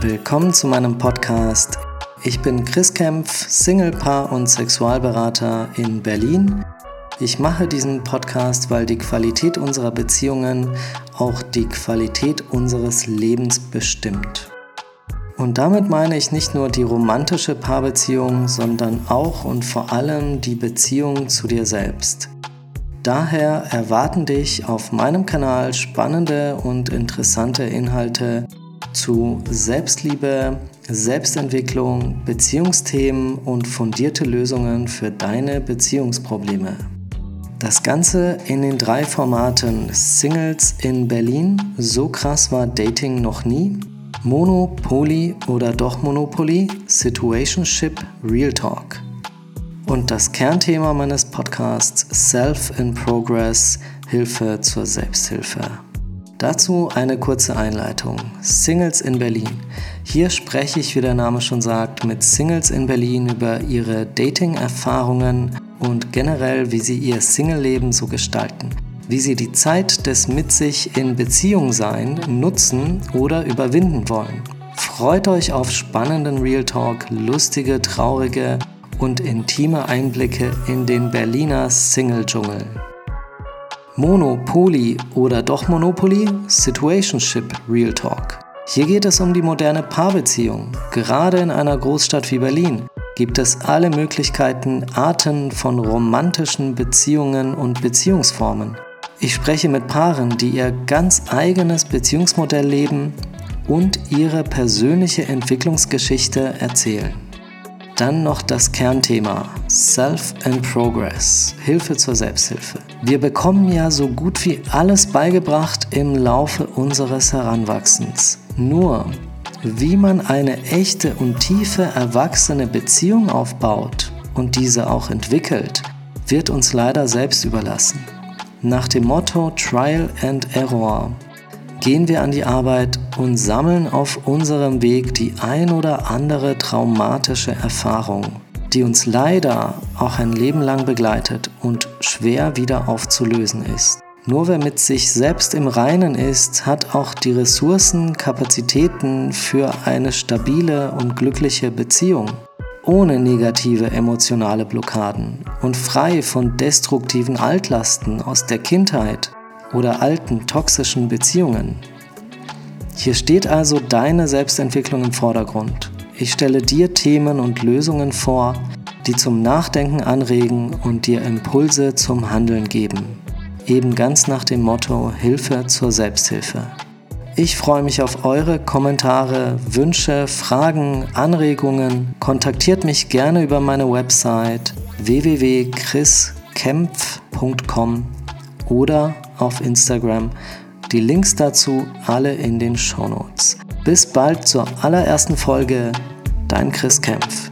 Willkommen zu meinem Podcast. Ich bin Chris Kempf, Singlepaar und Sexualberater in Berlin. Ich mache diesen Podcast, weil die Qualität unserer Beziehungen auch die Qualität unseres Lebens bestimmt. Und damit meine ich nicht nur die romantische Paarbeziehung, sondern auch und vor allem die Beziehung zu dir selbst. Daher erwarten dich auf meinem Kanal spannende und interessante Inhalte zu Selbstliebe, Selbstentwicklung, Beziehungsthemen und fundierte Lösungen für deine Beziehungsprobleme. Das Ganze in den drei Formaten Singles in Berlin, so krass war Dating noch nie, Monopoly oder doch Monopoly, Situationship, Real Talk. Und das Kernthema meines Podcasts Self in Progress, Hilfe zur Selbsthilfe. Dazu eine kurze Einleitung. Singles in Berlin. Hier spreche ich, wie der Name schon sagt, mit Singles in Berlin über ihre Dating-Erfahrungen und generell, wie sie ihr Single-Leben so gestalten. Wie sie die Zeit des mit sich in Beziehung sein nutzen oder überwinden wollen. Freut euch auf spannenden Real Talk, lustige, traurige und intime Einblicke in den Berliner Single-Dschungel. Monopoly oder doch Monopoly? Situationship Real Talk. Hier geht es um die moderne Paarbeziehung. Gerade in einer Großstadt wie Berlin gibt es alle Möglichkeiten, Arten von romantischen Beziehungen und Beziehungsformen. Ich spreche mit Paaren, die ihr ganz eigenes Beziehungsmodell leben und ihre persönliche Entwicklungsgeschichte erzählen. Dann noch das Kernthema Self and Progress, Hilfe zur Selbsthilfe. Wir bekommen ja so gut wie alles beigebracht im Laufe unseres Heranwachsens. Nur, wie man eine echte und tiefe erwachsene Beziehung aufbaut und diese auch entwickelt, wird uns leider selbst überlassen. Nach dem Motto Trial and Error gehen wir an die Arbeit und sammeln auf unserem Weg die ein oder andere traumatische Erfahrung, die uns leider auch ein Leben lang begleitet und schwer wieder aufzulösen ist. Nur wer mit sich selbst im Reinen ist, hat auch die Ressourcen, Kapazitäten für eine stabile und glückliche Beziehung, ohne negative emotionale Blockaden und frei von destruktiven Altlasten aus der Kindheit oder alten toxischen Beziehungen. Hier steht also deine Selbstentwicklung im Vordergrund. Ich stelle dir Themen und Lösungen vor, die zum Nachdenken anregen und dir Impulse zum Handeln geben. Eben ganz nach dem Motto Hilfe zur Selbsthilfe. Ich freue mich auf eure Kommentare, Wünsche, Fragen, Anregungen. Kontaktiert mich gerne über meine Website www.chriskempf.com oder auf Instagram. Die Links dazu alle in den Shownotes. Bis bald zur allerersten Folge. Dein Chris Kempf.